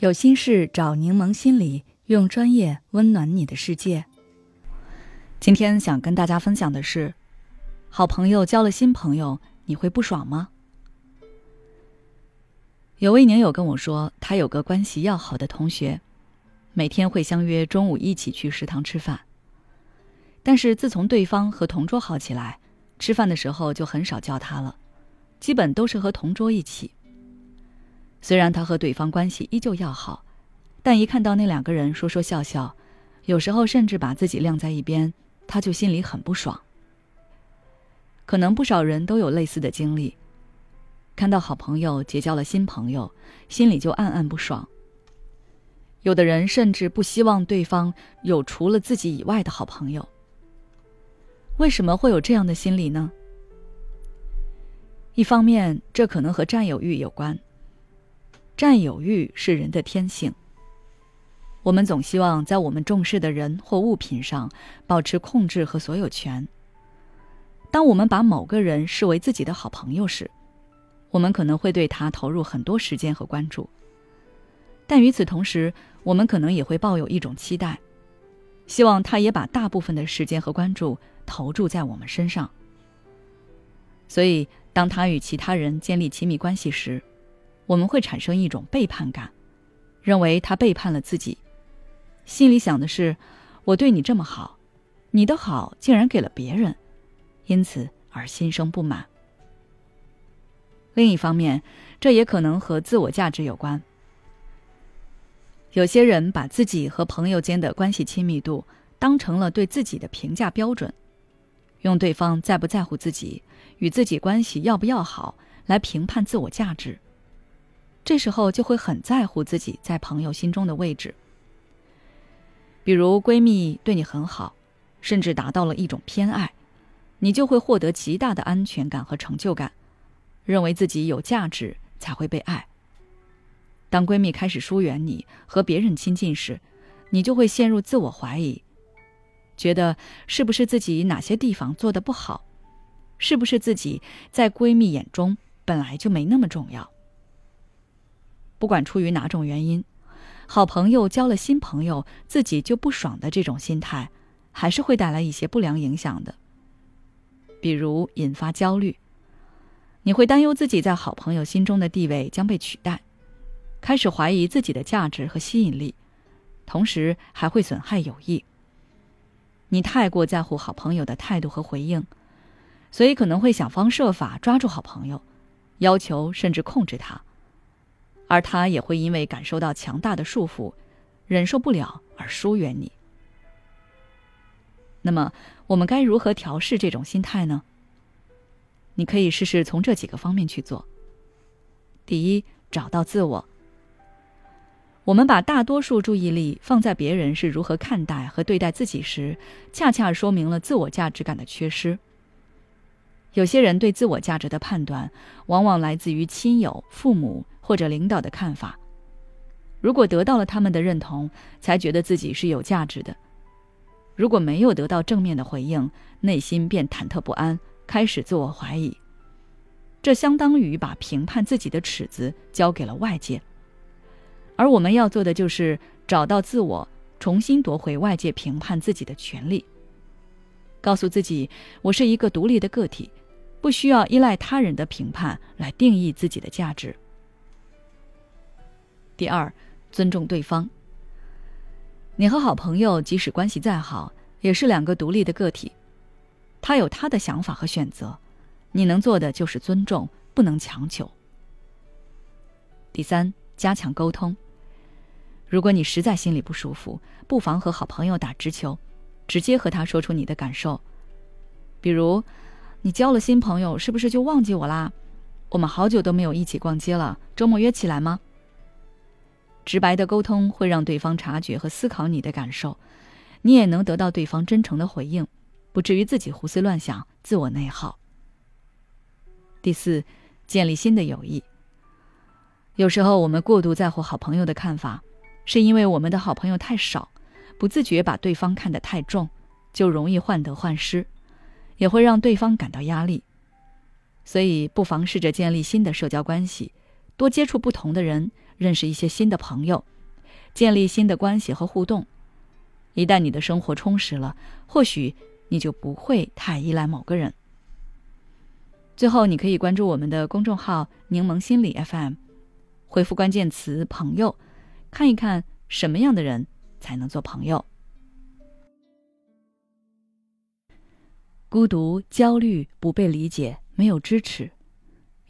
有心事找柠檬心理，用专业温暖你的世界。今天想跟大家分享的是，好朋友交了新朋友，你会不爽吗？有位宁友跟我说，他有个关系要好的同学，每天会相约中午一起去食堂吃饭。但是自从对方和同桌好起来，吃饭的时候就很少叫他了，基本都是和同桌一起。虽然他和对方关系依旧要好，但一看到那两个人说说笑笑，有时候甚至把自己晾在一边，他就心里很不爽。可能不少人都有类似的经历，看到好朋友结交了新朋友，心里就暗暗不爽。有的人甚至不希望对方有除了自己以外的好朋友。为什么会有这样的心理呢？一方面，这可能和占有欲有关。占有欲是人的天性。我们总希望在我们重视的人或物品上保持控制和所有权。当我们把某个人视为自己的好朋友时，我们可能会对他投入很多时间和关注。但与此同时，我们可能也会抱有一种期待，希望他也把大部分的时间和关注投注在我们身上。所以，当他与其他人建立亲密关系时，我们会产生一种背叛感，认为他背叛了自己，心里想的是：我对你这么好，你的好竟然给了别人，因此而心生不满。另一方面，这也可能和自我价值有关。有些人把自己和朋友间的关系亲密度当成了对自己的评价标准，用对方在不在乎自己、与自己关系要不要好来评判自我价值。这时候就会很在乎自己在朋友心中的位置。比如闺蜜对你很好，甚至达到了一种偏爱，你就会获得极大的安全感和成就感，认为自己有价值才会被爱。当闺蜜开始疏远你和别人亲近时，你就会陷入自我怀疑，觉得是不是自己哪些地方做的不好，是不是自己在闺蜜眼中本来就没那么重要。不管出于哪种原因，好朋友交了新朋友，自己就不爽的这种心态，还是会带来一些不良影响的。比如引发焦虑，你会担忧自己在好朋友心中的地位将被取代，开始怀疑自己的价值和吸引力，同时还会损害友谊。你太过在乎好朋友的态度和回应，所以可能会想方设法抓住好朋友，要求甚至控制他。而他也会因为感受到强大的束缚，忍受不了而疏远你。那么，我们该如何调试这种心态呢？你可以试试从这几个方面去做。第一，找到自我。我们把大多数注意力放在别人是如何看待和对待自己时，恰恰说明了自我价值感的缺失。有些人对自我价值的判断，往往来自于亲友、父母。或者领导的看法，如果得到了他们的认同，才觉得自己是有价值的；如果没有得到正面的回应，内心便忐忑不安，开始自我怀疑。这相当于把评判自己的尺子交给了外界，而我们要做的就是找到自我，重新夺回外界评判自己的权利，告诉自己：我是一个独立的个体，不需要依赖他人的评判来定义自己的价值。第二，尊重对方。你和好朋友即使关系再好，也是两个独立的个体，他有他的想法和选择，你能做的就是尊重，不能强求。第三，加强沟通。如果你实在心里不舒服，不妨和好朋友打直球，直接和他说出你的感受。比如，你交了新朋友，是不是就忘记我啦？我们好久都没有一起逛街了，周末约起来吗？直白的沟通会让对方察觉和思考你的感受，你也能得到对方真诚的回应，不至于自己胡思乱想、自我内耗。第四，建立新的友谊。有时候我们过度在乎好朋友的看法，是因为我们的好朋友太少，不自觉把对方看得太重，就容易患得患失，也会让对方感到压力。所以，不妨试着建立新的社交关系。多接触不同的人，认识一些新的朋友，建立新的关系和互动。一旦你的生活充实了，或许你就不会太依赖某个人。最后，你可以关注我们的公众号“柠檬心理 FM”，回复关键词“朋友”，看一看什么样的人才能做朋友。孤独、焦虑、不被理解、没有支持，